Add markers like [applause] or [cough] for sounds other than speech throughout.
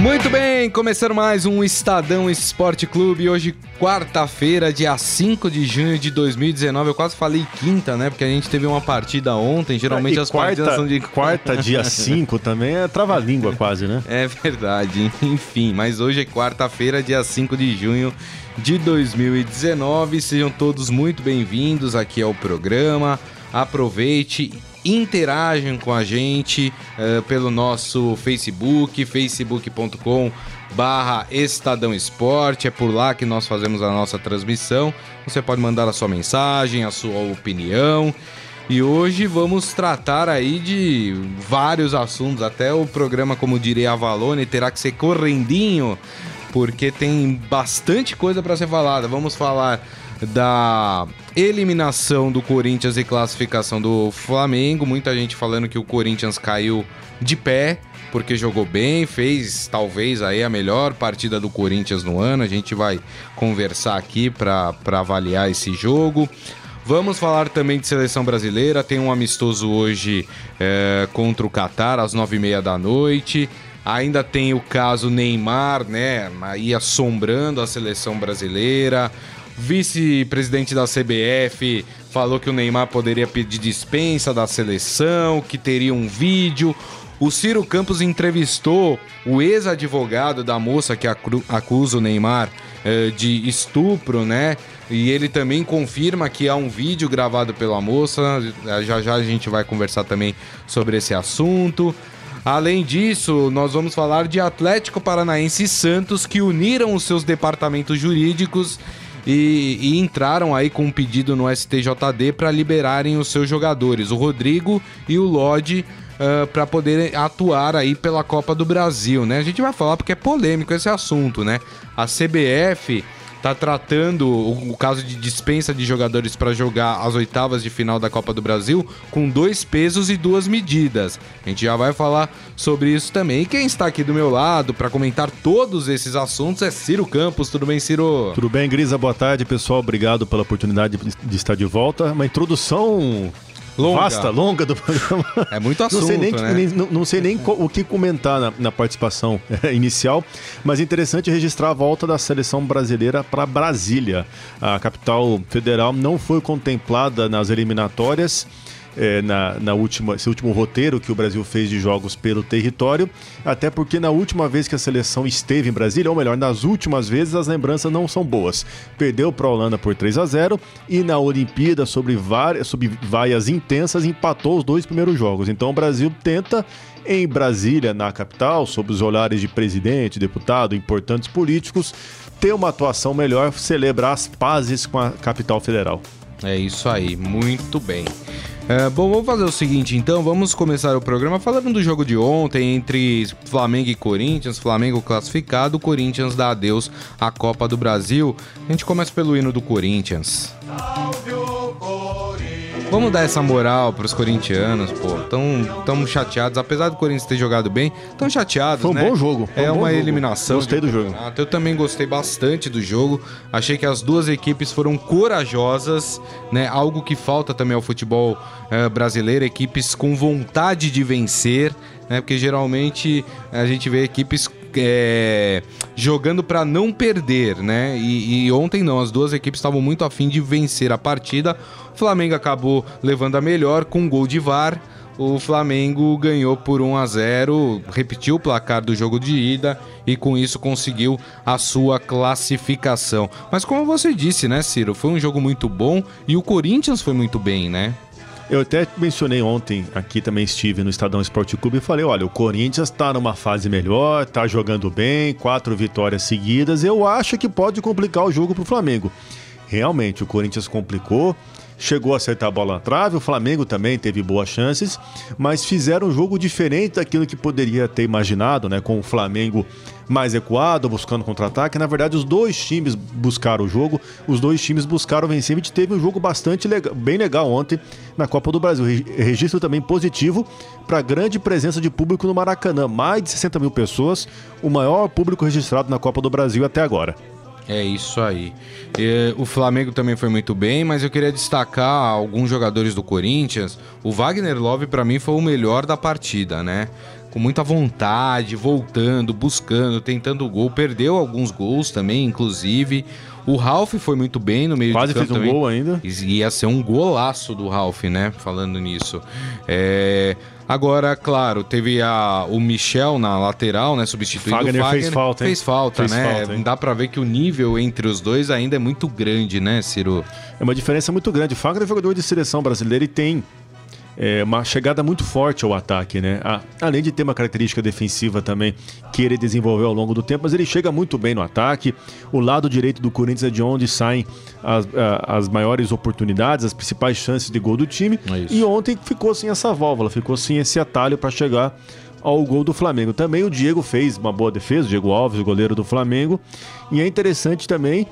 Muito bem, começando mais um Estadão Esporte Clube. Hoje, quarta-feira, dia 5 de junho de 2019. Eu quase falei quinta, né? Porque a gente teve uma partida ontem. Geralmente E as quarta, partidas são de. Quarta, dia [laughs] 5 também é trava-língua quase, né? É verdade, enfim. Mas hoje é quarta-feira, dia 5 de junho de 2019. Sejam todos muito bem-vindos aqui ao programa. Aproveite interagem com a gente eh, pelo nosso Facebook, facebook.com barra Estadão Esporte, é por lá que nós fazemos a nossa transmissão. Você pode mandar a sua mensagem, a sua opinião. E hoje vamos tratar aí de vários assuntos, até o programa, como diria a Valone, terá que ser correndinho, porque tem bastante coisa para ser falada. Vamos falar da eliminação do Corinthians e classificação do Flamengo. Muita gente falando que o Corinthians caiu de pé porque jogou bem, fez talvez aí a melhor partida do Corinthians no ano. A gente vai conversar aqui para avaliar esse jogo. Vamos falar também de seleção brasileira. Tem um amistoso hoje é, contra o Catar às nove e meia da noite. Ainda tem o caso Neymar, né? Aí assombrando a seleção brasileira vice-presidente da CBF falou que o Neymar poderia pedir dispensa da seleção, que teria um vídeo. O Ciro Campos entrevistou o ex-advogado da moça que acusa o Neymar eh, de estupro, né? E ele também confirma que há um vídeo gravado pela moça. Já já a gente vai conversar também sobre esse assunto. Além disso, nós vamos falar de Atlético Paranaense e Santos que uniram os seus departamentos jurídicos e, e, entraram aí com um pedido no STJD para liberarem os seus jogadores, o Rodrigo e o Lodi, uh, para poder atuar aí pela Copa do Brasil, né? A gente vai falar porque é polêmico esse assunto, né? A CBF tá tratando o, o caso de dispensa de jogadores para jogar as oitavas de final da Copa do Brasil com dois pesos e duas medidas. A gente já vai falar sobre isso também. E quem está aqui do meu lado para comentar todos esses assuntos é Ciro Campos. Tudo bem, Ciro? Tudo bem, Grisa? Boa tarde, pessoal. Obrigado pela oportunidade de estar de volta. Uma introdução longa. vasta, longa do programa. É muito assunto, não sei nem, né? nem não, não, sei nem o que comentar na, na participação inicial, mas é interessante registrar a volta da seleção brasileira para Brasília. A capital federal não foi contemplada nas eliminatórias é, na, na última, esse último roteiro que o Brasil fez de jogos pelo território, até porque na última vez que a seleção esteve em Brasília, ou melhor, nas últimas vezes as lembranças não são boas. Perdeu para a Holanda por 3 a 0 e na Olimpíada, sobre várias, sobre vaias intensas, empatou os dois primeiros jogos. Então o Brasil tenta em Brasília, na capital, sob os olhares de presidente, deputado, importantes políticos, ter uma atuação melhor, celebrar as pazes com a capital federal. É isso aí, muito bem. É, bom, vamos fazer o seguinte então, vamos começar o programa falando do jogo de ontem entre Flamengo e Corinthians, Flamengo classificado, Corinthians dá adeus à Copa do Brasil. A gente começa pelo hino do Corinthians. Salve o Corinthians! Vamos dar essa moral pros corintianos, pô. Tão, tão chateados, apesar do Corinthians ter jogado bem, tão chateados, Foi um né? bom jogo. Foi é um bom uma jogo. eliminação. Gostei do jogo. Eu também gostei bastante do jogo. Achei que as duas equipes foram corajosas, né? Algo que falta também ao futebol eh, brasileiro, equipes com vontade de vencer, né? Porque geralmente a gente vê equipes é, jogando para não perder, né? E, e, ontem não, as duas equipes estavam muito afim de vencer a partida. O Flamengo acabou levando a melhor com um gol de VAR. O Flamengo ganhou por 1 a 0, repetiu o placar do jogo de ida e com isso conseguiu a sua classificação. Mas como você disse, né, Ciro, foi um jogo muito bom e o Corinthians foi muito bem, né? Eu até mencionei ontem, aqui também estive no Estadão Esporte Clube e falei: olha, o Corinthians está numa fase melhor, está jogando bem, quatro vitórias seguidas. Eu acho que pode complicar o jogo para o Flamengo. Realmente, o Corinthians complicou, chegou a acertar a bola na trave, o Flamengo também teve boas chances, mas fizeram um jogo diferente daquilo que poderia ter imaginado, né? Com o Flamengo mais equado, buscando contra-ataque. Na verdade, os dois times buscaram o jogo, os dois times buscaram vencer. A gente teve um jogo bastante legal, bem legal ontem na Copa do Brasil. Registro também positivo para a grande presença de público no Maracanã. Mais de 60 mil pessoas, o maior público registrado na Copa do Brasil até agora. É isso aí. O Flamengo também foi muito bem, mas eu queria destacar alguns jogadores do Corinthians. O Wagner Love, para mim, foi o melhor da partida, né? Com muita vontade, voltando, buscando, tentando gol. Perdeu alguns gols também, inclusive. O Ralph foi muito bem no meio Quase de campo fez um também. gol ainda. Ia ser um golaço do Ralph, né? Falando nisso. É... Agora, claro, teve a, o Michel na lateral, né? Substituindo Fagner o Fagner. fez falta, hein? Fez falta, Fez né? falta? Dá pra ver que o nível entre os dois ainda é muito grande, né, Ciro? É uma diferença muito grande. Fagner é jogador de seleção brasileira e tem é, uma chegada muito forte ao ataque, né? A- além de ter uma característica defensiva também que ele desenvolveu ao longo do tempo, mas ele chega muito bem no ataque. O lado direito do Corinthians é de onde saem as, a- as maiores oportunidades, as principais chances de gol do time. É. E ontem ficou sem essa válvula, ficou sem esse atalho para chegar ao gol do Flamengo. Também o Diego fez uma boa defesa, o Diego Alves, o goleiro do Flamengo. E é interessante também,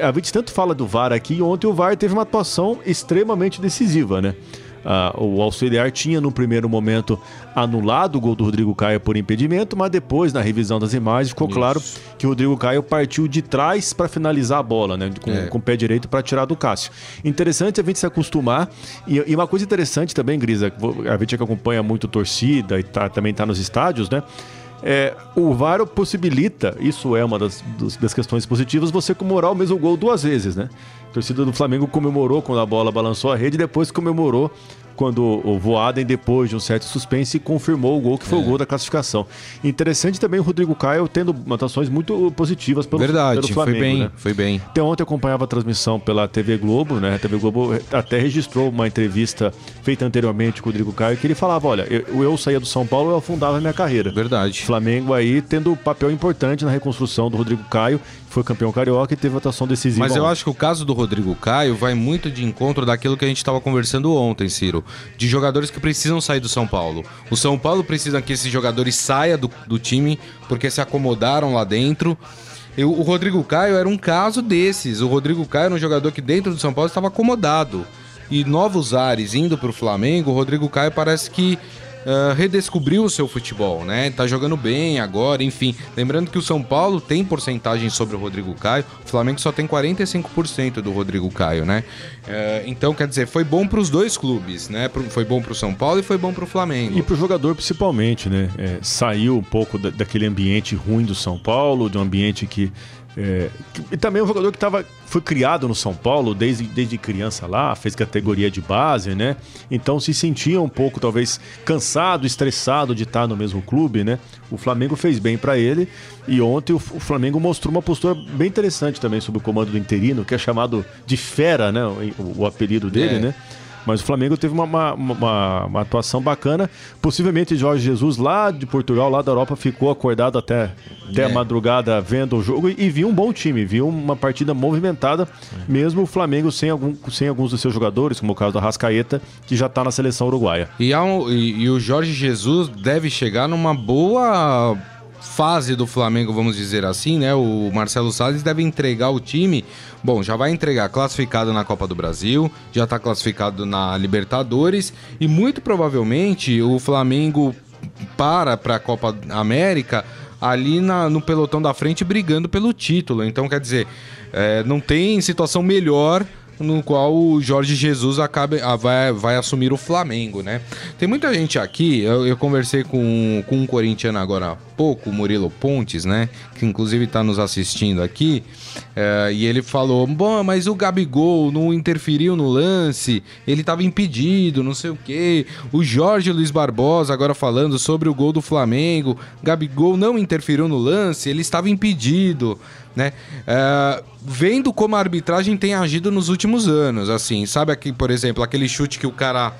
a gente tanto fala do VAR aqui, ontem o VAR teve uma atuação extremamente decisiva, né? Ah, o auxiliar tinha no primeiro momento anulado o gol do Rodrigo Caio por impedimento, mas depois, na revisão das imagens, ficou Isso. claro que o Rodrigo Caio partiu de trás para finalizar a bola, né? Com, É. com o pé direito para tirar do Cássio. Interessante a gente se acostumar. E, e uma coisa interessante também, Grisa, a gente que acompanha muito torcida e tá, também está nos estádios, né? É, o VAR possibilita, isso é uma das, das questões positivas, você comemorar o mesmo gol duas vezes, né? A torcida do Flamengo comemorou quando a bola balançou a rede e depois comemorou quando o Voaden, depois de um certo suspense, confirmou o gol que É. foi o gol da classificação. Interessante também o Rodrigo Caio tendo atuações muito positivas pelo, Verdade, pelo Flamengo. foi bem, né? foi bem. Até ontem eu acompanhava a transmissão pela TV Globo, né? A TV Globo até registrou uma entrevista feita anteriormente com o Rodrigo Caio, que ele falava: olha, eu, eu saía do São Paulo, eu afundava a minha carreira. Verdade. Flamengo aí tendo um papel importante na reconstrução do Rodrigo Caio, foi campeão carioca e teve atuação decisiva. Mas eu acho que o caso do Rodrigo Caio vai muito de encontro daquilo que a gente estava conversando ontem, Ciro. De jogadores que precisam sair do São Paulo. O São Paulo precisa que esses jogadores saiam do, do time porque se acomodaram lá dentro. Eu- o Rodrigo Caio era um caso desses. O Rodrigo Caio era um jogador que dentro do São Paulo estava acomodado. E novos ares indo para o Flamengo, o Rodrigo Caio parece que ah, redescobriu o seu futebol, né? Tá jogando bem agora, enfim. Lembrando que o São Paulo tem porcentagem sobre o Rodrigo Caio, o Flamengo só tem 45% do Rodrigo Caio, né? Eh, então, quer dizer, foi bom para os dois clubes, né? Foi bom para o São Paulo e foi bom para o Flamengo. E pro jogador principalmente, né? É, saiu um pouco da- daquele ambiente ruim do São Paulo, de um ambiente que. É, e também um jogador que tava, foi criado no São Paulo desde, desde criança lá, fez categoria de base, né? Então se sentia um pouco, talvez, cansado, estressado de estar no mesmo clube, né? O Flamengo fez bem para ele e ontem o, o Flamengo mostrou uma postura bem interessante também sobre o comando do interino, que é chamado de fera, né? O, o apelido dele, É. né? Mas o Flamengo teve uma, uma, uma- uma atuação bacana. Possivelmente Jorge Jesus, lá de Portugal, lá da Europa, ficou acordado até, até a É. madrugada vendo o jogo e, e viu um bom time, viu uma partida movimentada, É. mesmo o Flamengo sem, algum, sem alguns dos seus jogadores, como o caso do Rascaeta, que já está na seleção uruguaia. E, um- e- e o Jorge Jesus deve chegar numa boa fase do Flamengo, vamos dizer assim, né? O Marcelo Salles deve entregar o time. Bom, já vai entregar classificado na Copa do Brasil, já está classificado na Libertadores e muito provavelmente o Flamengo para para a Copa América ali na- no pelotão da frente brigando pelo título. Então, quer dizer, é, não tem situação melhor no qual o Jorge Jesus acabe, vai, vai assumir o Flamengo, né? Tem muita gente aqui, eu, eu conversei com, com um corintiano agora há pouco, Murilo Pontes, né? Que inclusive está nos assistindo aqui, é, e ele falou: Bom, mas o Gabigol não interferiu no lance, ele estava impedido, não sei o quê. O Jorge Luiz Barbosa agora falando sobre o gol do Flamengo, Gabigol não interferiu no lance, ele estava impedido né? É, vendo como a arbitragem tem agido nos últimos anos, assim, sabe aqui, por exemplo, aquele chute que o cara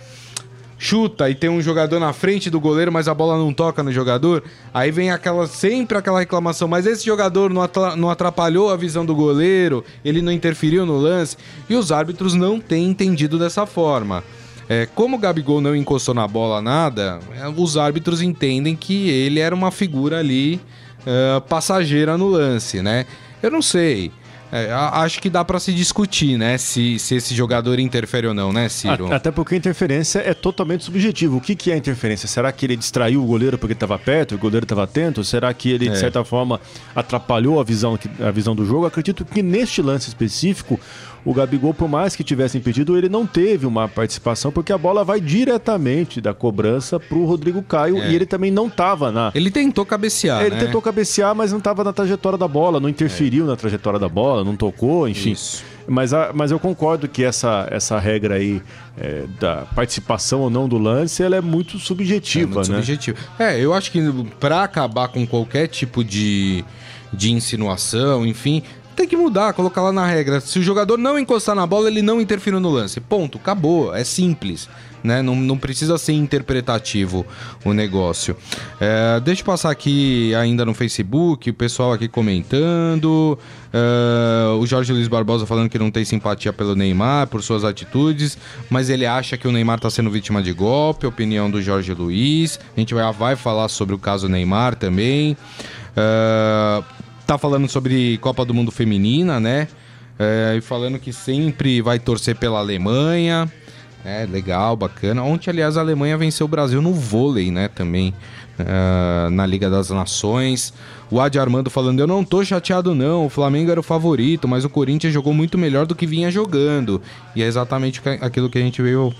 chuta e tem um jogador na frente do goleiro, mas a bola não toca no jogador, aí vem aquela sempre aquela reclamação, mas esse jogador não atra- não atrapalhou a visão do goleiro, ele não interferiu no lance, e os árbitros não têm entendido dessa forma. É, como o Gabigol não encostou na bola nada, é, os árbitros entendem que ele era uma figura ali é, passageira no lance, né? Eu não sei. É, acho que dá para se discutir, né? Se, se esse jogador interfere ou não, né, Ciro? Até porque a interferência é totalmente subjetiva. O que, que é interferência? Será que ele distraiu o goleiro porque estava perto, o goleiro estava atento? Será que ele, é. de certa forma, atrapalhou a visão, a visão do jogo? Acredito que neste lance específico, o Gabigol, por mais que tivesse impedido, ele não teve uma participação, porque a bola vai diretamente da cobrança para o Rodrigo Caio é. e ele também não estava na. Ele tentou cabecear. Ele né? tentou cabecear, mas não estava na trajetória da bola, não interferiu é. na trajetória da bola, não tocou, enfim. Isso. Mas, a, mas eu concordo que essa, essa regra aí é, da participação ou não do lance, ela é muito subjetiva, é muito né? Subjetiva. É, eu acho que para acabar com qualquer tipo de, de insinuação, enfim, tem que mudar, colocar lá na regra. Se o jogador não encostar na bola, ele não interfere no lance. Ponto, acabou. É simples. Né? Não, não precisa ser interpretativo o negócio. É, deixa eu passar aqui ainda no Facebook, o pessoal aqui comentando. É, o Jorge Luiz Barbosa falando que não tem simpatia pelo Neymar, por suas atitudes, mas ele acha que o Neymar está sendo vítima de golpe. Opinião do Jorge Luiz. A gente vai, vai falar sobre o caso Neymar também. É, tá falando sobre Copa do Mundo Feminina, né? É, e falando que sempre vai torcer pela Alemanha. É, legal, bacana. Ontem, aliás, a Alemanha venceu o Brasil no vôlei, né? Também uh, na Liga das Nações. O Adi Armando falando: Eu não tô chateado, não. O Flamengo era o favorito, mas o Corinthians jogou muito melhor do que vinha jogando. E é exatamente aquilo que a gente veio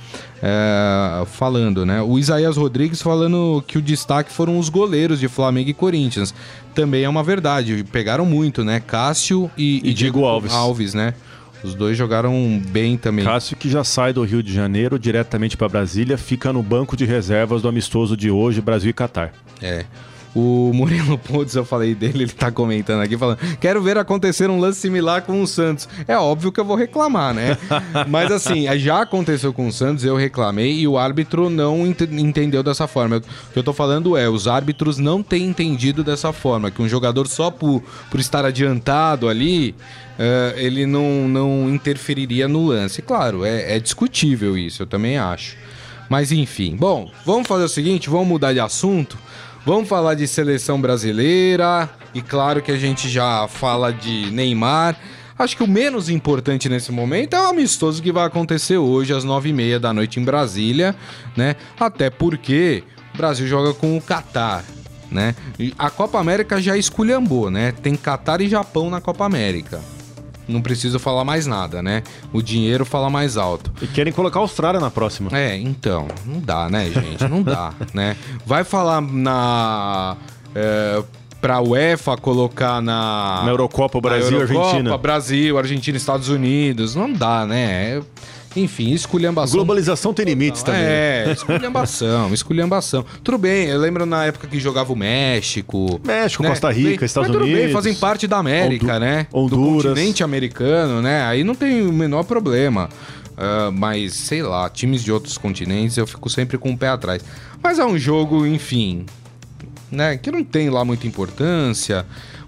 é, falando, né? O Isaías Rodrigues falando que o destaque foram os goleiros de Flamengo e Corinthians. Também é uma verdade. Pegaram muito, né? Cássio e, e, e Diego Alves. Alves, né? Os dois jogaram bem também. Cássio que já sai do Rio de Janeiro diretamente para Brasília, fica no banco de reservas do amistoso de hoje, Brasil e Catar. É. O Murilo Pontes, eu falei dele, ele tá comentando aqui, falando: quero ver acontecer um lance similar com o Santos. É óbvio que eu vou reclamar, né? [laughs] Mas assim, já aconteceu com o Santos, eu reclamei e o árbitro não ent entendeu dessa forma. O que eu tô falando é: os árbitros não têm entendido dessa forma, que um jogador só por, por estar adiantado ali. Uh, ele não, não interferiria no lance. Claro, é, é discutível isso, eu também acho. Mas enfim, bom, vamos fazer o seguinte: vamos mudar de assunto. Vamos falar de seleção brasileira e claro que a gente já fala de Neymar. Acho que o menos importante nesse momento é o amistoso que vai acontecer hoje às nove e meia da noite em Brasília, né? Até porque o Brasil joga com o Catar, né? A Copa América já esculhambou, né? Tem Catar e Japão na Copa América não preciso falar mais nada, né? O dinheiro fala mais alto. E querem colocar a Austrália na próxima. É, então, não dá, né, gente? Não dá, [laughs] né? Vai falar na. É, pra UEFA colocar na. Na Eurocopa, Brasil, Eurocopa, Argentina. Brasil, Argentina, Estados Unidos. Não dá, né? É enfim, esculhambação. Globalização tem limites também. É, esculhambação, [laughs] esculhambação. Tudo bem, eu lembro na época que jogava o México. México, né? Costa Rica, Estados Mas tudo Unidos. bem, fazem parte da América, Hondu né? Honduras. Do continente americano, né? Aí não tem o menor problema. Uh, mas, sei lá, times de outros continentes eu fico sempre com o pé atrás. Mas é um jogo, enfim, né? Que não tem lá muita importância.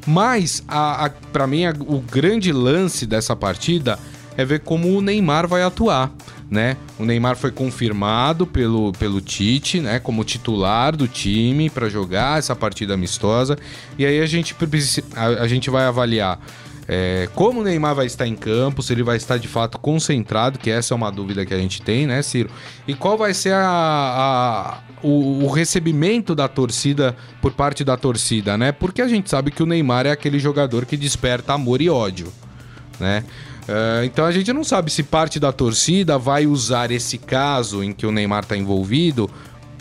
Mas, a, a para mim, a, o grande lance dessa partida é ver como o Neymar vai atuar. Né? O Neymar foi confirmado pelo, pelo Tite, né, como titular do time para jogar essa partida amistosa. E aí a gente, a, a gente vai avaliar é, como o Neymar vai estar em campo, se ele vai estar de fato concentrado, que essa é uma dúvida que a gente tem, né, Ciro? E qual vai ser a, a o, o, recebimento da torcida por parte da torcida, né? Porque a gente sabe que o Neymar é aquele jogador que desperta amor e ódio, né? Uh, então a gente não sabe se parte da torcida vai usar esse caso em que o Neymar está envolvido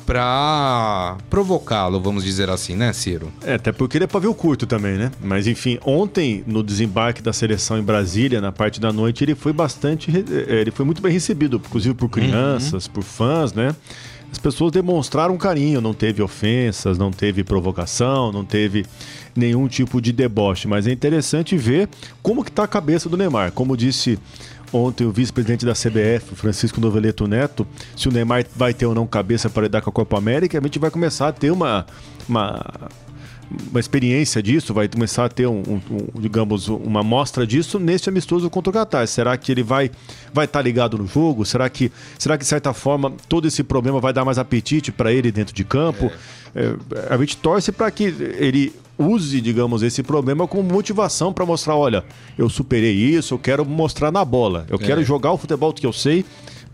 para provocá-lo, vamos dizer assim, né, Ciro? É, até porque ele é pavio curto também, né? Mas enfim, ontem no desembarque da seleção em Brasília, na parte da noite, ele foi bastante, eh, ele foi muito bem recebido, inclusive por crianças, uhum. por fãs, né? As pessoas demonstraram carinho, não teve ofensas, não teve provocação, não teve nenhum tipo de deboche, mas é interessante ver como que está a cabeça do Neymar. Como disse ontem o vice-presidente da CBF, Francisco Noveleto Neto, se o Neymar vai ter ou não cabeça para lidar com a Copa América, a gente vai começar a ter uma, uma uma experiência disso, vai começar a ter um, um, um, digamos, uma amostra disso neste amistoso contra o Qatar. Será que ele vai vai estar tá ligado no jogo? Será que será que de certa forma todo esse problema vai dar mais apetite para ele dentro de campo? É. É, a gente torce para que ele use, digamos, esse problema como motivação para mostrar, olha, eu superei isso, eu quero mostrar na bola, eu é. quero jogar o futebol que eu sei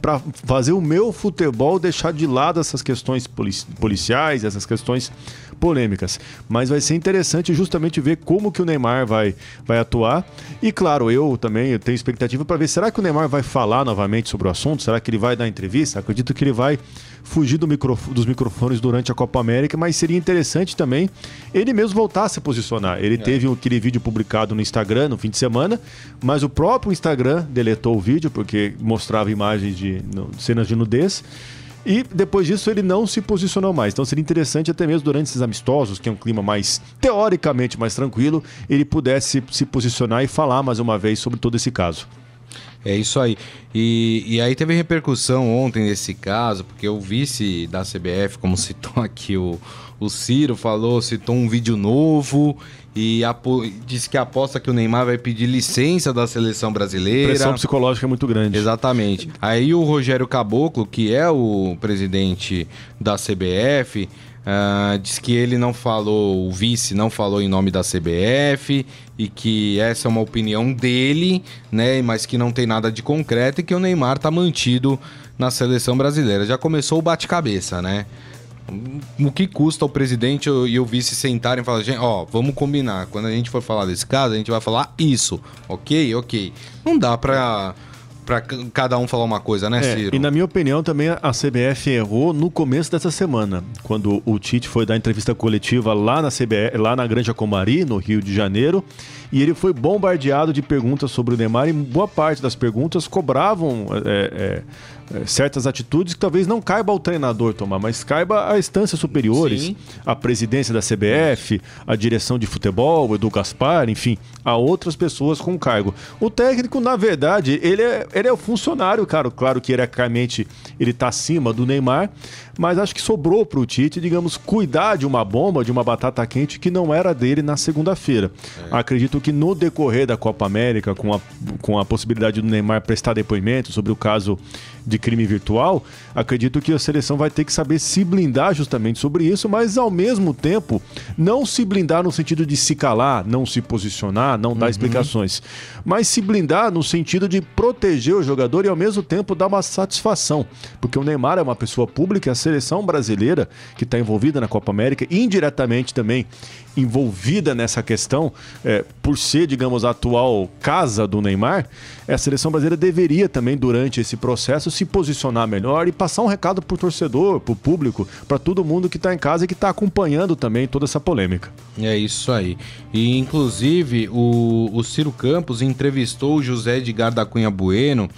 para fazer o meu futebol deixar de lado essas questões policiais, essas questões polêmicas. Mas vai ser interessante justamente ver como que o Neymar vai, vai atuar. E claro, eu também tenho expectativa para ver, será que o Neymar vai falar novamente sobre o assunto? Será que ele vai dar entrevista? Acredito que ele vai fugir do dos microfones durante a Copa América, mas seria interessante também ele mesmo voltar a se posicionar. Ele é. teve aquele vídeo publicado no Instagram no fim de semana, mas o próprio Instagram deletou o vídeo porque mostrava imagens de no, cenas de nudez. E depois disso ele não se posicionou mais. Então seria interessante até mesmo durante esses amistosos, que é um clima mais teoricamente mais tranquilo, ele pudesse se posicionar e falar mais uma vez sobre todo esse caso. É isso aí. E, e aí teve repercussão ontem nesse caso, porque o vice da CBF, como [laughs] citou aqui o, o Ciro, falou, citou um vídeo novo e disse que aposta que o Neymar vai pedir licença da seleção brasileira. Pressão psicológica é muito grande. Exatamente. Aí o Rogério Caboclo, que é o presidente da CBF, Uh, diz que ele não falou, o vice não falou em nome da CBF e que essa é uma opinião dele, né? Mas que não tem nada de concreto e que o Neymar tá mantido na seleção brasileira. Já começou o bate-cabeça, né? O que custa o presidente e o vice sentarem e falar, gente, ó, vamos combinar. Quando a gente for falar desse caso, a gente vai falar isso, ok? Ok. Não dá pra para cada um falar uma coisa, né, é, Ciro? E na minha opinião também a CBF errou no começo dessa semana, quando o Tite foi dar entrevista coletiva lá na CBF, lá na Granja Comari, no Rio de Janeiro, e ele foi bombardeado de perguntas sobre o Neymar e boa parte das perguntas cobravam é, é, é certas atitudes que talvez não caiba ao treinador tomar, mas caiba a instâncias superiores, Sim. a presidência da CBF, a direção de futebol, o Edu Gaspar, enfim, a outras pessoas com cargo. O técnico, na verdade, ele é, ele é o funcionário, cara. Claro que hierarquicamente ele está acima do Neymar, mas acho que sobrou para o Tite, digamos, cuidar de uma bomba, de uma batata quente que não era dele na segunda-feira. É. Acredito que no decorrer da Copa América, com a, com a possibilidade do Neymar prestar depoimento sobre o caso de crime virtual, acredito que a seleção vai ter que saber se blindar justamente sobre isso, mas ao mesmo tempo não se blindar no sentido de se calar, não se posicionar, não dar uhum. explicações, mas se blindar no sentido de proteger o jogador e ao mesmo tempo dar uma satisfação, porque o Neymar é uma pessoa pública, seleção brasileira que está envolvida na Copa América, indiretamente também envolvida nessa questão, é, por ser, digamos, a atual casa do Neymar, a seleção brasileira deveria também, durante esse processo, se posicionar melhor e passar um recado para o torcedor, para o público, para todo mundo que está em casa e que está acompanhando também toda essa polêmica. É isso aí. E, inclusive, o, o Ciro Campos entrevistou o José Edgar da Cunha Bueno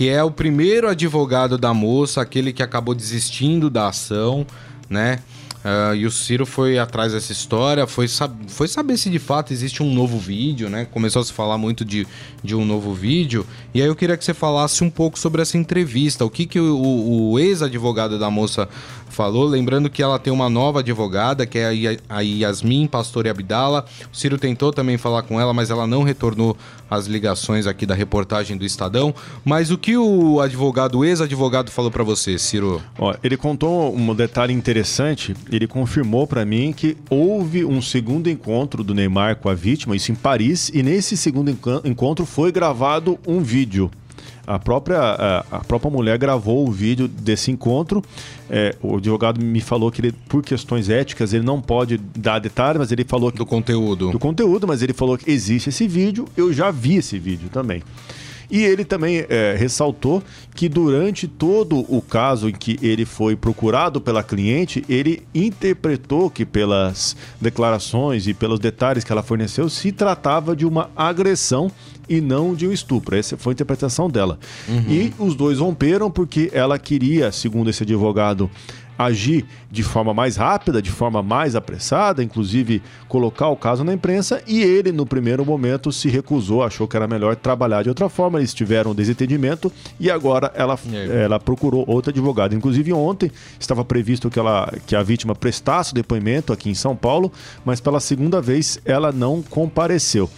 que é o primeiro advogado da moça, aquele que acabou desistindo da ação, né? Uh, e o Ciro foi atrás dessa história, foi, sab foi saber se de fato existe um novo vídeo, né? Começou a se falar muito de, de um novo vídeo. E aí eu queria que você falasse um pouco sobre essa entrevista. O que, que o, o ex-advogado da moça falou. Lembrando que ela tem uma nova advogada, que é a Yasmin Pastor Abdala. O Ciro tentou também falar com ela, mas ela não retornou as ligações aqui da reportagem do Estadão. Mas o que o advogado, o ex-advogado, falou para você, Ciro? Ó, ele contou um detalhe interessante. Ele confirmou para mim que houve um segundo encontro do Neymar com a vítima, isso em Paris, e nesse segundo encontro foi gravado um vídeo. A própria, a, própria mulher gravou o vídeo desse encontro. É, o advogado me falou que ele, por questões éticas, ele não pode dar detalhes, mas ele falou que, do conteúdo. Do conteúdo, mas ele falou que existe esse vídeo. Eu já vi esse vídeo também. E ele também é, ressaltou que durante todo o caso em que ele foi procurado pela cliente, ele interpretou que pelas declarações e pelos detalhes que ela forneceu, se tratava de uma agressão e não de um estupro. Essa foi a interpretação dela. Uhum. E os dois romperam porque ela queria, segundo esse advogado, agir de forma mais rápida, de forma mais apressada, inclusive colocar o caso na imprensa, e ele, no primeiro momento, se recusou, achou que era melhor trabalhar de outra forma, eles tiveram um desentendimento e agora ela, ela procurou outro advogado. Inclusive, ontem estava previsto que, ela, que a vítima prestasse o depoimento aqui em São Paulo, mas pela segunda vez ela não compareceu.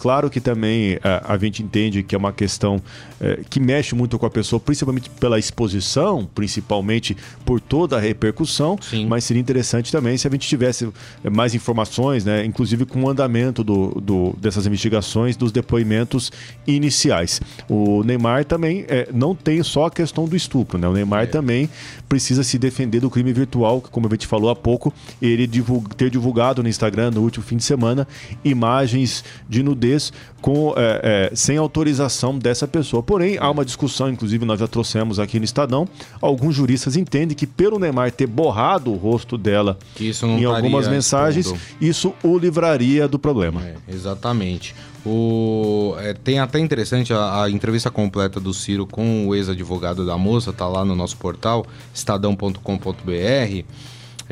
Claro que também a, a gente entende que é uma questão é, que mexe muito com a pessoa, principalmente pela exposição, principalmente por toda a repercussão. Sim. Mas seria interessante também se a gente tivesse mais informações, né? Inclusive com o andamento do, do dessas investigações, dos depoimentos iniciais. O Neymar também é, não tem só a questão do estupro, né? O Neymar é. também precisa se defender do crime virtual, que, como a gente falou há pouco, ele divulga, ter divulgado no Instagram no último fim de semana imagens de nudez com, é, é, sem autorização dessa pessoa. Porém, há uma discussão, inclusive nós já trouxemos aqui no Estadão, alguns juristas entendem que pelo Neymar ter borrado o rosto dela em algumas mensagens, expondo. isso o livraria do problema. É, exatamente. O, é, tem até interessante a, a, entrevista completa do Ciro com o ex-advogado da moça, tá lá no nosso portal, estadão.com.br.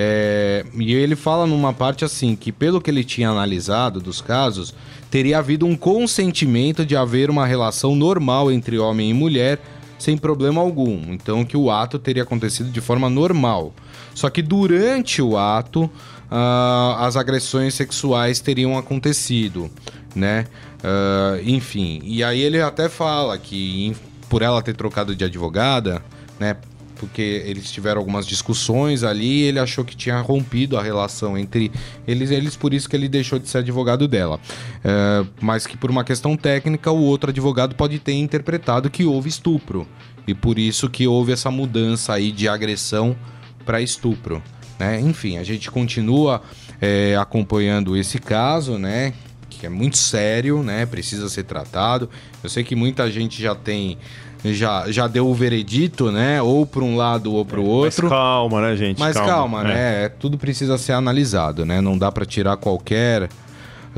É, e ele fala numa parte assim, que pelo que ele tinha analisado dos casos, teria havido um consentimento de haver uma relação normal entre homem e mulher sem problema algum. Então que o ato teria acontecido de forma normal. Só que durante o ato, uh, as agressões sexuais teriam acontecido, né? Uh, enfim, e aí ele até fala que por ela ter trocado de advogada, né? Porque eles tiveram algumas discussões ali ele achou que tinha rompido a relação entre eles, eles por isso que ele deixou de ser advogado dela. É, mas que por uma questão técnica, o outro advogado pode ter interpretado que houve estupro. E por isso que houve essa mudança aí de agressão para estupro. Né? Enfim, a gente continua é, acompanhando esse caso, né? Que é muito sério, né? Precisa ser tratado. Eu sei que muita gente já tem já, já deu o veredito, né? Ou para um lado ou para o outro. Mas calma, né, gente? Mas calma, calma né? É. Tudo precisa ser analisado, né? Não dá para tirar qualquer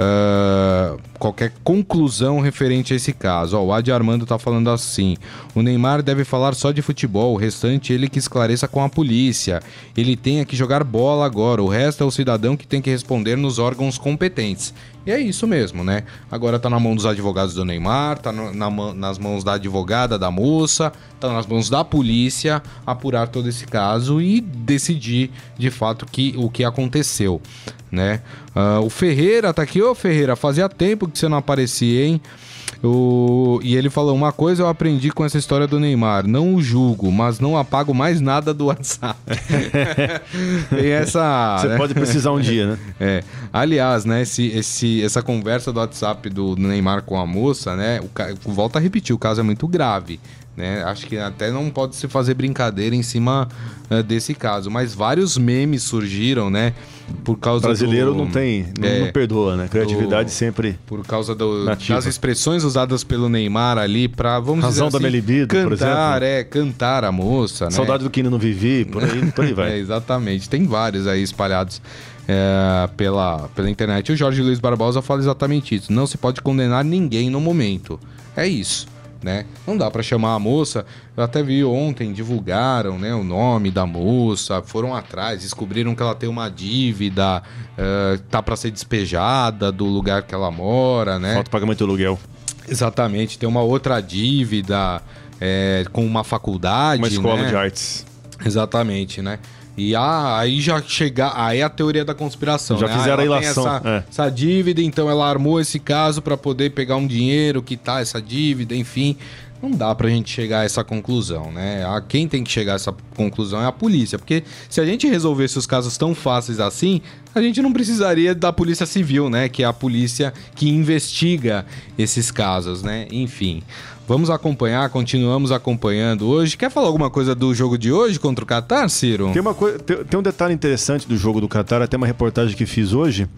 uh, qualquer conclusão referente a esse caso. Ó, o Adi Armando tá falando assim: o Neymar deve falar só de futebol, o restante ele que esclareça com a polícia. Ele tem que jogar bola agora, o resto é o cidadão que tem que responder nos órgãos competentes. E é isso mesmo, né? Agora tá na mão dos advogados do Neymar, tá no, na, nas mãos da advogada da moça, tá nas mãos da polícia apurar todo esse caso e decidir de fato que, o que aconteceu né? Uh, o Ferreira tá aqui, ô Ferreira, fazia tempo que você não aparecia, hein? O... E ele falou: Uma coisa eu aprendi com essa história do Neymar: não o julgo, mas não apago mais nada do WhatsApp. [laughs] Tem essa. Você né? pode precisar um dia, né? [laughs] É. Aliás, né, esse, esse, essa conversa do WhatsApp do Neymar com a moça, né? O, volta a repetir: o caso é muito grave. Né? Acho que até não pode se fazer brincadeira em cima uh, desse caso, mas vários memes surgiram, né? Por causa brasileiro do, não tem, não, é, não, perdoa, né? Criatividade do, sempre. Por causa do, das expressões usadas pelo Neymar ali para vamos Razão dizer assim, da minha libido, cantar, por exemplo. é, cantar a moça, né? Saudade do que não vivi, por aí, por aí [laughs] vai. é, exatamente. Tem vários aí espalhados. É, pela, pela internet. O Jorge Luiz Barbosa fala exatamente isso. Não se pode condenar ninguém no momento. É isso né? Não dá para chamar a moça. Eu até vi ontem, divulgaram né, o nome da moça, foram atrás, descobriram que ela tem uma dívida, uh, tá para ser despejada do lugar que ela mora, né? Falta pagamento do aluguel. Exatamente, tem uma outra dívida é, com uma faculdade. Uma escola né? de artes. Exatamente, né? E ah, aí já chegar. Aí é a teoria da conspiração. Já né? fizeram ah, a ilação. Essa, é. essa, dívida, então ela armou esse caso para poder pegar um dinheiro, quitar essa dívida, enfim. Não dá pra gente chegar a essa conclusão, né? A quem tem que chegar a essa conclusão é a polícia. Porque se a gente resolvesse os casos tão fáceis assim, a gente não precisaria da polícia civil, né? Que é a polícia que investiga esses casos, né? Enfim. Vamos acompanhar, continuamos acompanhando hoje. Quer falar alguma coisa do jogo de hoje contra o Qatar, Ciro? Tem, uma coisa, tem, tem um detalhe interessante do jogo do Qatar, até uma reportagem que fiz hoje.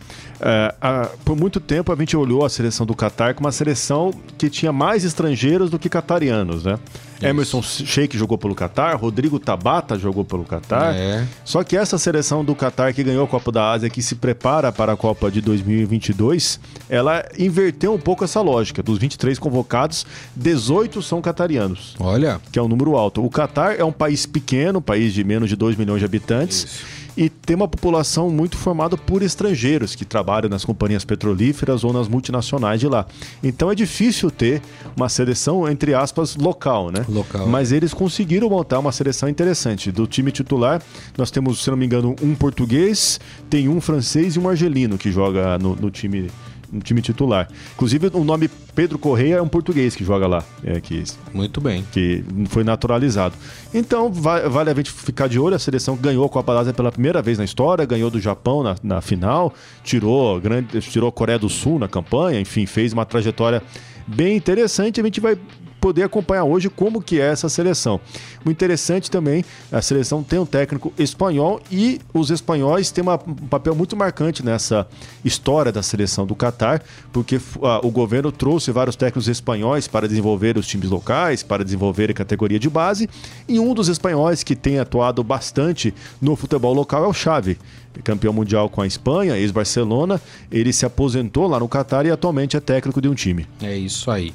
É, a, por muito tempo a gente olhou a seleção do Qatar como uma seleção que tinha mais estrangeiros do que catarianos, né? Isso. Emerson Sheik jogou pelo Qatar, Rodrigo Tabata jogou pelo Qatar. É. Só que essa seleção do Qatar que ganhou a Copa da Ásia, que se prepara para a Copa de 2022, ela inverteu um pouco essa lógica. Dos 23 convocados, 18 são catarianos. Olha. Que é um número alto. O Qatar é um país pequeno, um país de menos de 2 milhões de habitantes. Isso e tem uma população muito formada por estrangeiros que trabalham nas companhias petrolíferas ou nas multinacionais de lá. Então é difícil ter uma seleção, entre aspas, local, né? Local. Mas eles conseguiram montar uma seleção interessante. Do time titular, nós temos, se não me engano, um português, tem um francês e um argelino que joga no, no time no time titular. Inclusive, o nome Pedro Correia é um português que joga lá. É, que, Muito bem. Que foi naturalizado. Então, vai, vale a gente ficar de olho. A seleção ganhou a Copa da Ásia pela primeira vez na história, ganhou do Japão na, na final, tirou, grande, tirou a Coreia do Sul na campanha, enfim, fez uma trajetória bem interessante. A gente vai poder acompanhar hoje como que é essa seleção. O interessante também, a seleção tem um técnico espanhol e os espanhóis têm uma, um papel muito marcante nessa história da seleção do Catar, porque o governo trouxe vários técnicos espanhóis para desenvolver os times locais, para desenvolver a categoria de base, e um dos espanhóis que tem atuado bastante no futebol local é o Xavi, campeão mundial com a Espanha, ex-Barcelona, ele se aposentou lá no Catar e atualmente é técnico de um time. É isso aí.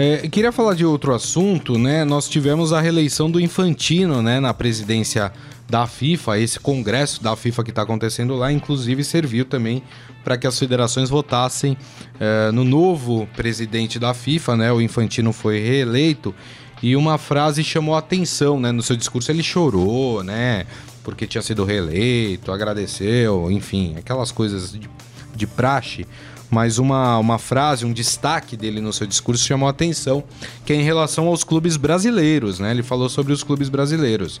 É, queria falar de outro assunto, né? Nós tivemos a reeleição do Infantino, né, na presidência da FIFA. Esse congresso da FIFA que está acontecendo lá, inclusive, serviu também para que as federações votassem é, no novo presidente da FIFA, né? O Infantino foi reeleito e uma frase chamou a atenção, né? No seu discurso ele chorou, né? Porque tinha sido reeleito, agradeceu, enfim, aquelas coisas de, de praxe mas uma, uma frase, um destaque dele no seu discurso chamou a atenção, que é em relação aos clubes brasileiros, né? Ele falou sobre os clubes brasileiros.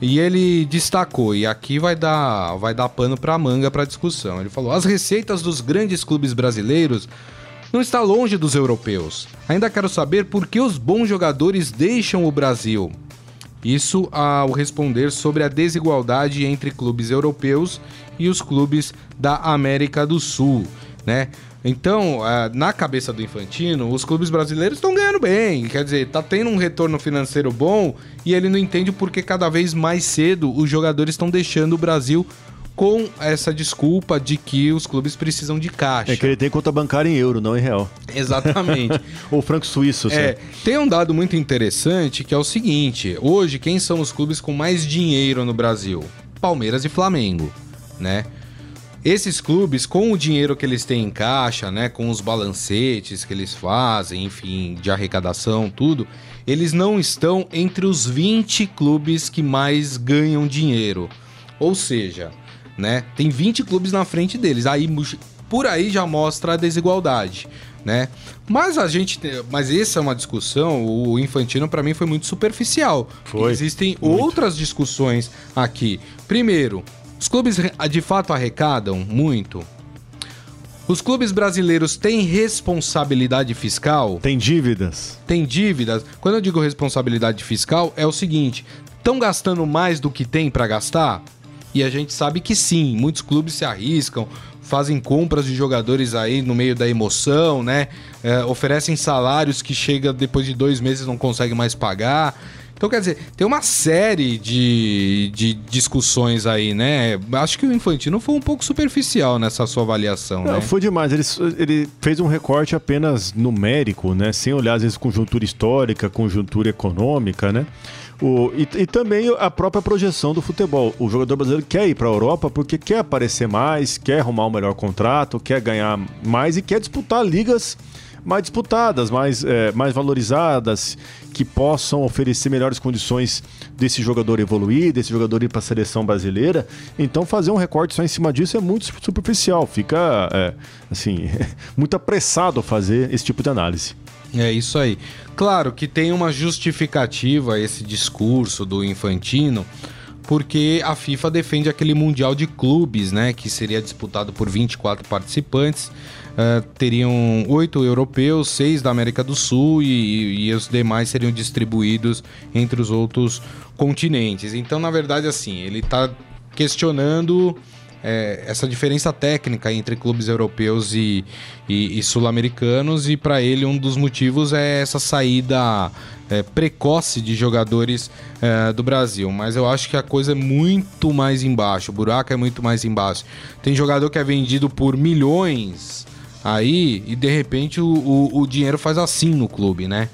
E ele destacou, e aqui vai dar, vai dar pano para manga para discussão. Ele falou: "As receitas dos grandes clubes brasileiros não está longe dos europeus. Ainda quero saber por que os bons jogadores deixam o Brasil." Isso ao responder sobre a desigualdade entre clubes europeus e os clubes da América do Sul né? Então, na cabeça do Infantino, os clubes brasileiros estão ganhando bem, quer dizer, tá tendo um retorno financeiro bom e ele não entende por que cada vez mais cedo os jogadores estão deixando o Brasil com essa desculpa de que os clubes precisam de caixa. É que ele tem conta bancária em euro, não em real. Exatamente. [laughs] Ou franco suíço. É, tem um dado muito interessante que é o seguinte: hoje, quem são os clubes com mais dinheiro no Brasil? Palmeiras e Flamengo, né? Esses clubes, com o dinheiro que eles têm em caixa, né, com os balancetes que eles fazem, enfim, de arrecadação, tudo, eles não estão entre os 20 clubes que mais ganham dinheiro. Ou seja, né, tem 20 clubes na frente deles. Aí por aí já mostra a desigualdade, né? Mas a gente, mas essa é uma discussão, o Infantino para mim foi muito superficial. Foi. Existem muito. outras discussões aqui. Primeiro, os clubes de fato arrecadam muito? Os clubes brasileiros têm responsabilidade fiscal? Tem dívidas. Tem dívidas. Quando eu digo responsabilidade fiscal, é o seguinte: estão gastando mais do que tem para gastar? E a gente sabe que sim, muitos clubes se arriscam, fazem compras de jogadores aí no meio da emoção, né? É, oferecem salários que chega depois de dois meses não consegue mais pagar. Então, quer dizer, tem uma série de, de discussões aí, né? Acho que o Infantino foi um pouco superficial nessa sua avaliação, Não, né? Foi demais. Ele, ele fez um recorte apenas numérico, né? Sem olhar, às vezes, conjuntura histórica, conjuntura econômica, né? O, e, e, também a própria projeção do futebol. O jogador brasileiro quer ir para a Europa porque quer aparecer mais, quer arrumar um melhor contrato, quer ganhar mais e quer disputar ligas mais disputadas, mais, é, mais valorizadas, que possam oferecer melhores condições desse jogador evoluir, desse jogador ir para a seleção brasileira. Então, fazer um recorte só em cima disso é muito superficial, fica é, assim [laughs] muito apressado fazer esse tipo de análise. É isso aí. Claro que tem uma justificativa esse discurso do Infantino, porque a FIFA defende aquele Mundial de Clubes, né, que seria disputado por 24 participantes uh, teriam oito europeus, seis da América do Sul e, e, os demais seriam distribuídos entre os outros continentes. Então, na verdade, assim, ele está questionando é, essa diferença técnica entre clubes europeus e, e, e sul-americanos, e para ele um dos motivos é essa saída é, precoce de jogadores é, do Brasil. Mas eu acho que a coisa é muito mais embaixo, o buraco é muito mais embaixo. Tem jogador que é vendido por milhões Aí, e de repente, o, o, o dinheiro faz assim no clube, né?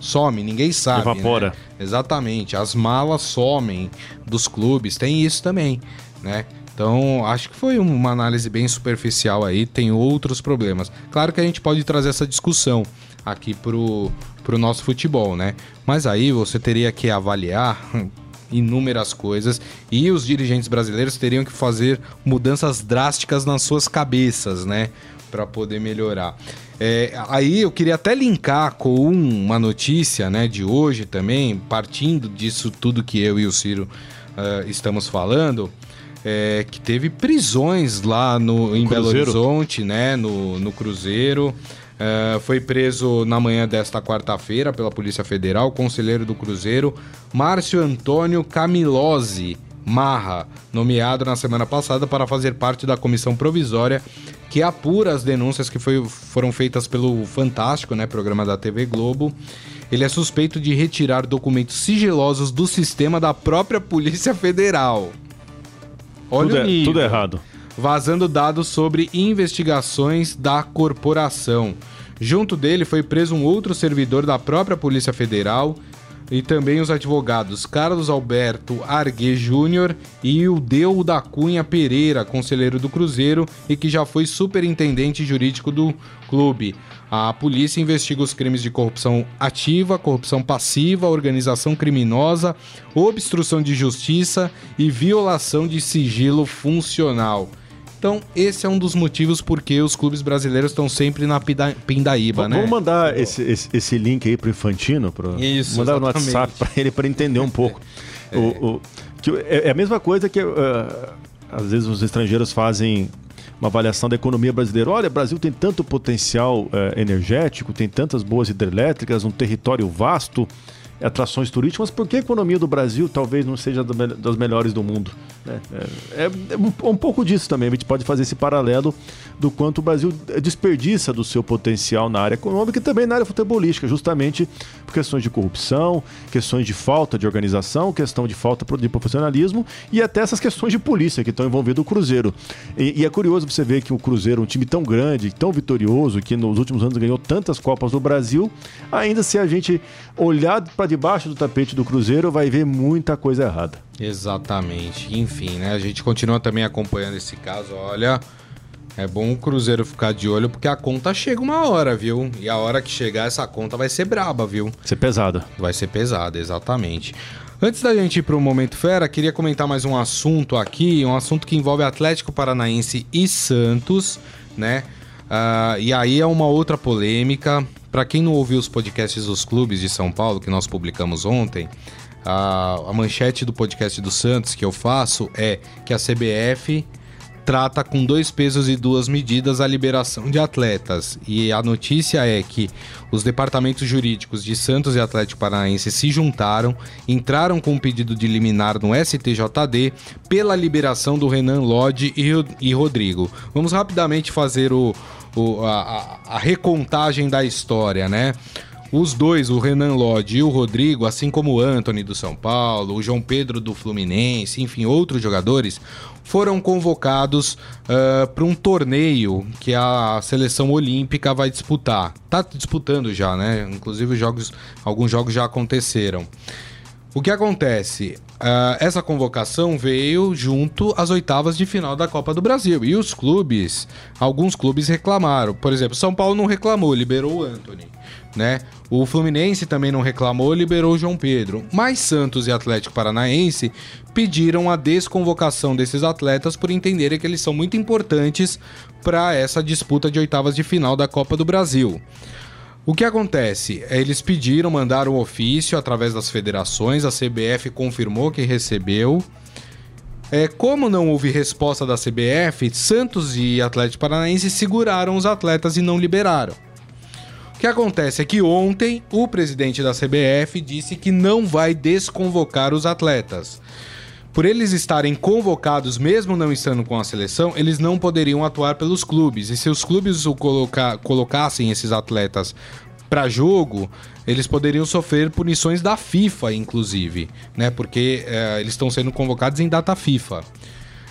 Some, ninguém sabe. Evapora. Né? Exatamente. As malas somem dos clubes, tem isso também, né? Então, acho que foi uma análise bem superficial aí, tem outros problemas. Claro que a gente pode trazer essa discussão aqui pro, pro nosso futebol, né? Mas aí você teria que avaliar [laughs] inúmeras coisas e os dirigentes brasileiros teriam que fazer mudanças drásticas nas suas cabeças, né? Para poder melhorar. É, aí eu queria até linkar com uma notícia né, de hoje também, partindo disso tudo que eu e o Ciro uh, estamos falando. É, que teve prisões lá no, em Belo Horizonte, né? No, no Cruzeiro. Uh, foi preso na manhã desta quarta-feira pela Polícia Federal o conselheiro do Cruzeiro, Márcio Antônio Camilose Marra, nomeado na semana passada para fazer parte da comissão provisória que apura as denúncias que foi, foram feitas pelo Fantástico, né, programa da TV Globo. Ele é suspeito de retirar documentos sigilosos do sistema da própria Polícia Federal. Olha tudo, é, tudo errado. Vazando dados sobre investigações da corporação. Junto dele foi preso um outro servidor da própria Polícia Federal e também os advogados Carlos Alberto Argue Júnior e o Deu da Cunha Pereira, conselheiro do Cruzeiro e que já foi superintendente jurídico do clube. A polícia investiga os crimes de corrupção ativa, corrupção passiva, organização criminosa, obstrução de justiça e violação de sigilo funcional. Então, esse é um dos motivos porque os clubes brasileiros estão sempre na pindaíba, né? Vamos mandar esse, esse, esse, link aí pro Infantino, pro, Isso, mandar exatamente. no WhatsApp para ele para entender um pouco. [laughs] é. O, o, que é, é a mesma coisa que uh, às vezes os estrangeiros fazem uma avaliação da economia brasileira. Olha, o Brasil tem tanto potencial uh, energético, tem tantas boas hidrelétricas, um território vasto atrações turísticas, mas por que a economia do Brasil talvez não seja das melhores do mundo? É, é, é um, um, pouco disso também, a gente pode fazer esse paralelo do quanto o Brasil desperdiça do seu potencial na área econômica e também na área futebolística, justamente por questões de corrupção, questões de falta de organização, questão de falta de profissionalismo e até essas questões de polícia que estão envolvidas o Cruzeiro. E, e, é curioso você ver que o Cruzeiro, um time tão grande, tão vitorioso, que nos últimos anos ganhou tantas Copas do Brasil, ainda se a gente olhar para debaixo do tapete do Cruzeiro, vai ver muita coisa errada. Exatamente. Enfim, né? A gente continua também acompanhando esse caso. Olha, é bom o Cruzeiro ficar de olho porque a conta chega uma hora, viu? E a hora que chegar essa conta vai ser braba, viu? Vai ser pesada. Vai ser pesada, exatamente. Antes da gente ir para o Momento Fera, queria comentar mais um assunto aqui, um assunto que envolve Atlético Paranaense e Santos, né? Uh, e aí é uma outra polêmica. Para quem não ouviu os podcasts dos clubes de São Paulo que nós publicamos ontem, a, a manchete do podcast do Santos que eu faço é que a CBF trata com dois pesos e duas medidas a liberação de atletas. E a notícia é que os departamentos jurídicos de Santos e Atlético Paranaense se juntaram, entraram com um pedido de liminar no STJD pela liberação do Renan Lodge e, Rodrigo. Vamos rapidamente fazer o, o, a, a recontagem da história, né? Os dois, o Renan Lodge e o Rodrigo, assim como o Anthony do São Paulo, o João Pedro do Fluminense, enfim, outros jogadores, foram convocados uh, para um torneio que a seleção olímpica vai disputar. Tá disputando já, né? Inclusive jogos, alguns jogos já aconteceram. O que acontece? Uh, essa convocação veio junto às oitavas de final da Copa do Brasil. E os clubes, alguns clubes reclamaram. Por exemplo, São Paulo não reclamou, liberou o Anthony. Né? O Fluminense também não reclamou, liberou o João Pedro. Mas Santos e Atlético Paranaense pediram a desconvocação desses atletas por entenderem que eles são muito importantes para essa disputa de oitavas de final da Copa do Brasil. O que acontece? Eles pediram, mandaram um ofício através das federações, a CBF confirmou que recebeu. É, como não houve resposta da CBF, Santos e Atlético Paranaense seguraram os atletas e não liberaram. O que acontece é que ontem o presidente da CBF disse que não vai desconvocar os atletas. Por eles estarem convocados, mesmo não estando com a seleção, eles não poderiam atuar pelos clubes. E se os clubes o coloca colocassem esses atletas para jogo, eles poderiam sofrer punições da FIFA, inclusive, né? Porque é, eles estão sendo convocados em data FIFA.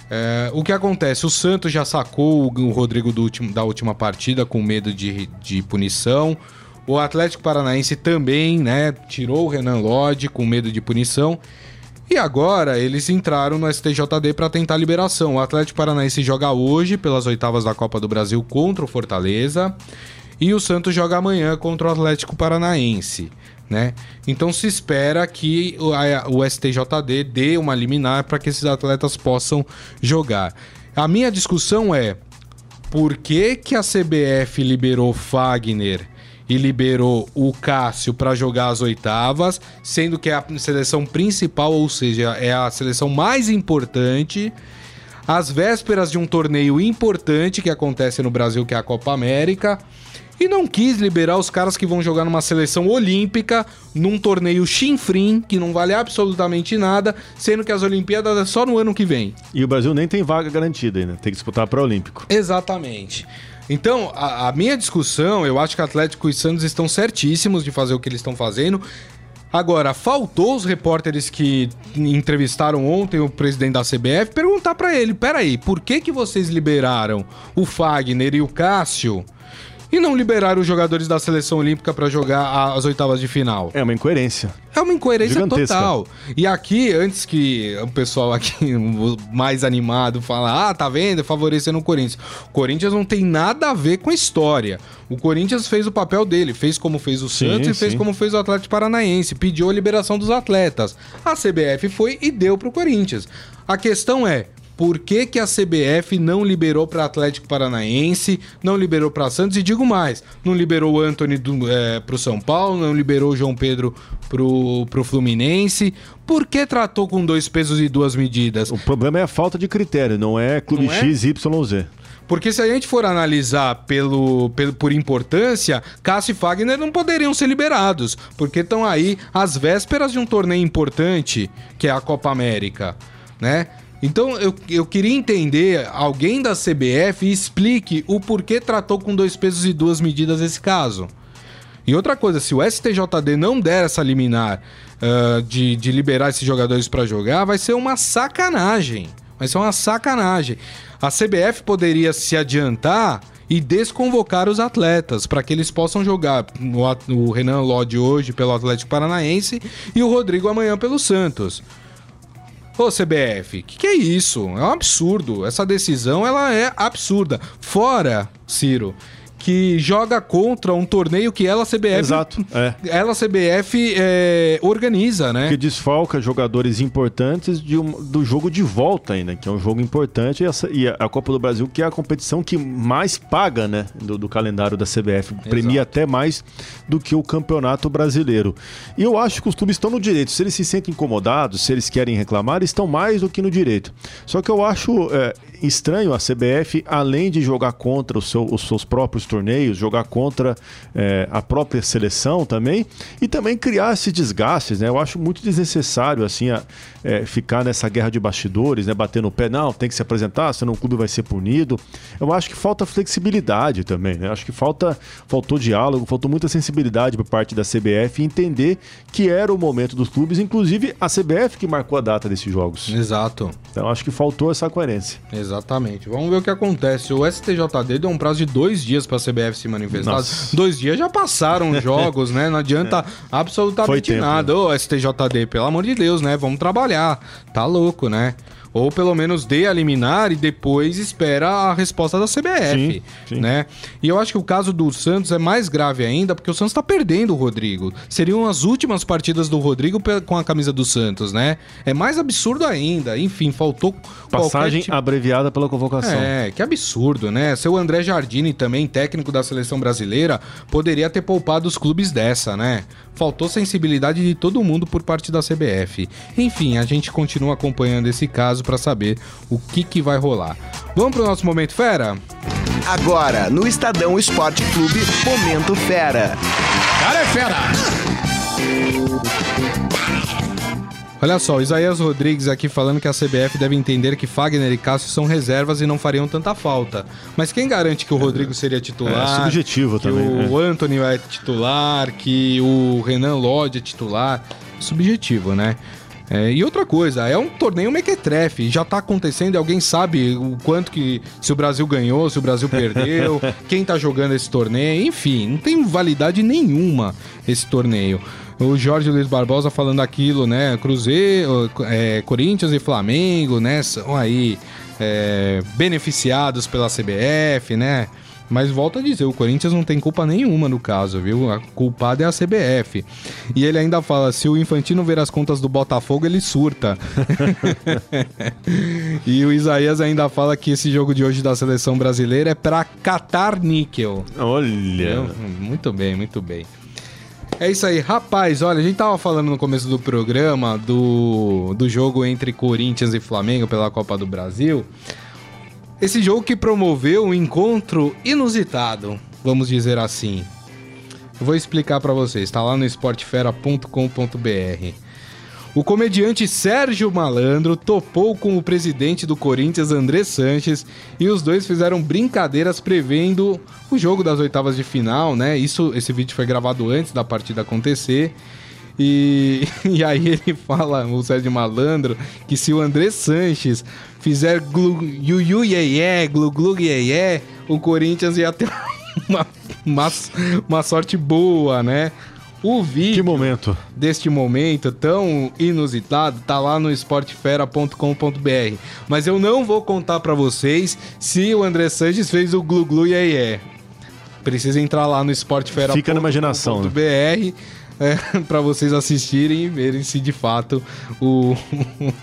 É, o que acontece? O Santos já sacou o Rodrigo último, da última partida com medo de, de punição. O Atlético Paranaense também, né? Tirou o Renan Lodge com medo de punição. E agora eles entraram no STJD para tentar liberação. O Atlético Paranaense joga hoje pelas oitavas da Copa do Brasil contra o Fortaleza e o Santos joga amanhã contra o Atlético Paranaense. Né? Então se espera que o, STJD dê uma liminar para que esses atletas possam jogar. A minha discussão é por que, que a CBF liberou Fagner e liberou o Cássio para jogar as oitavas, sendo que é a seleção principal, ou seja, é a seleção mais importante, às vésperas de um torneio importante que acontece no Brasil, que é a Copa América e não quis liberar os caras que vão jogar numa seleção olímpica, num torneio chinfrim, que não vale absolutamente nada, sendo que as Olimpíadas é só no ano que vem. E o Brasil nem tem vaga garantida ainda, tem que disputar para o Olímpico. Exatamente. Então, a, a, minha discussão, eu acho que Atlético e Santos estão certíssimos de fazer o que eles estão fazendo. Agora, faltou os repórteres que entrevistaram ontem o presidente da CBF perguntar para ele: peraí, por que, que vocês liberaram o Fagner e o Cássio? E não liberar os jogadores da seleção olímpica para jogar as oitavas de final. É uma incoerência. É uma incoerência Gigantesca. total. E aqui, antes que o pessoal aqui [laughs] mais animado fala, ah, tá vendo, favorecendo o Corinthians. O Corinthians não tem nada a ver com a história. O Corinthians fez o papel dele, fez como fez o Santos sim, e fez sim. como fez o Atlético Paranaense, pediu a liberação dos atletas. A CBF foi e deu pro Corinthians. A questão é, por que, que a CBF não liberou para Atlético Paranaense, não liberou para Santos e digo mais, não liberou o Anthony é, para o São Paulo, não liberou o João Pedro para o Fluminense. Por que tratou com dois pesos e duas medidas? O problema é a falta de critério, não é clube não é? X, Y, Z. Porque se a gente for analisar pelo, pelo, por importância, Cássio e Fagner não poderiam ser liberados, porque estão aí às vésperas de um torneio importante, que é a Copa América, né? Então eu, eu queria entender, alguém da CBF explique o porquê tratou com dois pesos e duas medidas esse caso. E outra coisa, se o STJD não der essa liminar uh, de, de liberar esses jogadores para jogar, vai ser uma sacanagem. Vai ser uma sacanagem. A CBF poderia se adiantar e desconvocar os atletas para que eles possam jogar o, o Renan Lodge hoje pelo Atlético Paranaense e o Rodrigo amanhã pelo Santos. Ô CBF, que que é isso? É um absurdo. Essa decisão ela é absurda. Fora, Ciro, que joga contra um torneio que ela CBF Exato, é. ela CBF é, organiza, né? Que desfalca jogadores importantes de um, do jogo de volta ainda, que é um jogo importante e, essa, e a Copa do Brasil que é a competição que mais paga, né, do, do calendário da CBF, Exato. premia até mais do que o Campeonato Brasileiro. E eu acho que os clubes estão no direito. Se eles se sentem incomodados, se eles querem reclamar, estão mais do que no direito. Só que eu acho é, estranho a CBF, além de jogar contra seu, os seus próprios torneios, jogar contra é, a própria seleção também, e também criar esses desgastes, né? Eu acho muito desnecessário, assim, a, é, ficar nessa guerra de bastidores, né? Bater no pé, não, tem que se apresentar, senão o clube vai ser punido. Eu acho que falta flexibilidade também, né? Acho que falta, faltou diálogo, faltou muita sensibilidade por parte da CBF entender que era o momento dos clubes, inclusive a CBF que marcou a data desses jogos. Exato. Então acho que faltou essa coerência. Exato. Exatamente. Vamos ver o que acontece. O STJD deu um prazo de dois dias para a CBF se manifestar. Nossa. Dois dias já passaram os [laughs] jogos, né? Não adianta é. absolutamente tempo, nada. Né? Ô, STJD, pelo amor de Deus, né? Vamos trabalhar. Tá louco, né? Ou pelo menos dê a liminar e depois espera a resposta da CBF, sim, sim. né? E eu acho que o caso do Santos é mais grave ainda, porque o Santos está perdendo o Rodrigo. Seriam as últimas partidas do Rodrigo com a camisa do Santos, né? É mais absurdo ainda. Enfim, faltou passagem tipo... abreviada pela convocação. É, que absurdo, né? Seu André Jardine também, técnico da seleção brasileira, poderia ter poupado os clubes dessa, né? Faltou sensibilidade de todo mundo por parte da CBF. Enfim, a gente continua acompanhando esse caso para saber o que, que vai rolar. Vamos pro nosso momento fera? Agora, no Estadão Esporte Clube, Momento Fera. Cara é fera! Olha só, o Isaías Rodrigues aqui falando que a CBF deve entender que Fagner e Cássio são reservas e não fariam tanta falta. Mas quem garante que o Rodrigo seria titular? É subjetivo que também. o é. Anthony é titular, que o Renan Lodge é titular. Subjetivo, né? É, e outra coisa, é um torneio mequetrefe, já tá acontecendo, alguém sabe o quanto que se o Brasil ganhou, se o Brasil perdeu, [laughs] quem tá jogando esse torneio, enfim, não tem validade nenhuma esse torneio. O Jorge Luiz Barbosa falando aquilo, né? Cruzeiro, é, Corinthians e Flamengo, né? São aí é, beneficiados pela CBF, né? Mas volto a dizer, o Corinthians não tem culpa nenhuma no caso, viu? A culpada é a CBF. E ele ainda fala: se o Infantino ver as contas do Botafogo, ele surta. [laughs] e o Isaías ainda fala que esse jogo de hoje da seleção brasileira é para catar níquel. Olha. Muito bem, muito bem. É isso aí, rapaz. Olha, a gente tava falando no começo do programa do, do jogo entre Corinthians e Flamengo pela Copa do Brasil. Esse jogo que promoveu um encontro inusitado, vamos dizer assim. Eu vou explicar para vocês, está lá no esportefera.com.br. O comediante Sérgio Malandro topou com o presidente do Corinthians, André Sanches, e os dois fizeram brincadeiras prevendo o jogo das oitavas de final, né? Isso, esse vídeo foi gravado antes da partida acontecer. E, [laughs] e aí ele fala, o Sérgio Malandro, que se o André Sanches fizer glu, yu yu ye ye, glu glu ye ye, o Corinthians ia ter [laughs] uma, uma, uma sorte boa, né? O vídeo que momento. deste momento tão inusitado tá lá no esportefera.com.br. Mas eu não vou contar para vocês se o André Sanches fez o glu glu ye. Precisa entrar lá no esportefera.com.br. Fica na imaginação. Né? É, [laughs] para vocês assistirem e verem se de fato o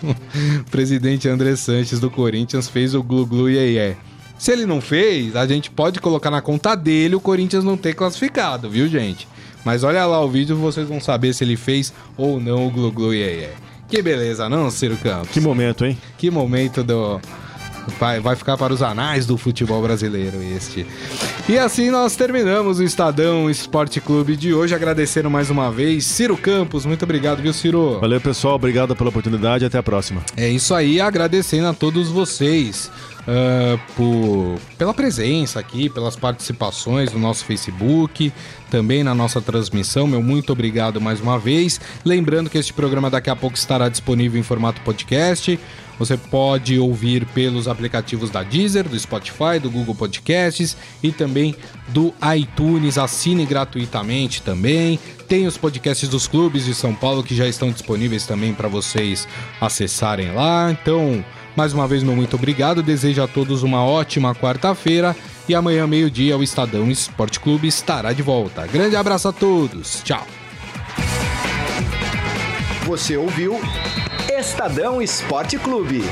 [laughs] presidente André Sanches do Corinthians fez o glu glu iê, iê. Se ele não fez, a gente pode colocar na conta dele o Corinthians não ter classificado, viu, gente? Mas olha lá o vídeo, vocês vão saber se ele fez ou não o glu glu iê, iê. Que beleza, não, Ciro Campos? Que momento, hein? Que momento do Vai, vai ficar para os anais do futebol brasileiro este. E assim nós terminamos o Estadão Esporte Clube de hoje. Agradecendo mais uma vez Ciro Campos. Muito obrigado, viu, Ciro? Valeu, pessoal. Obrigado pela oportunidade. Até a próxima. É isso aí. Agradecendo a todos vocês. Uh, por, pela presença aqui, pelas participações no nosso Facebook, também na nossa transmissão. Meu muito obrigado mais uma vez. Lembrando que este programa daqui a pouco estará disponível em formato podcast. Você pode ouvir pelos aplicativos da Deezer, do Spotify, do Google Podcasts e também do iTunes. Assine gratuitamente também. Tem os podcasts dos clubes de São Paulo que já estão disponíveis também para vocês acessarem lá. Então, mais uma vez, meu muito obrigado. Desejo a todos uma ótima quarta-feira e amanhã, meio-dia, o Estadão Esporte Clube estará de volta. Grande abraço a todos. Tchau. Você ouviu Estadão Esporte Clube.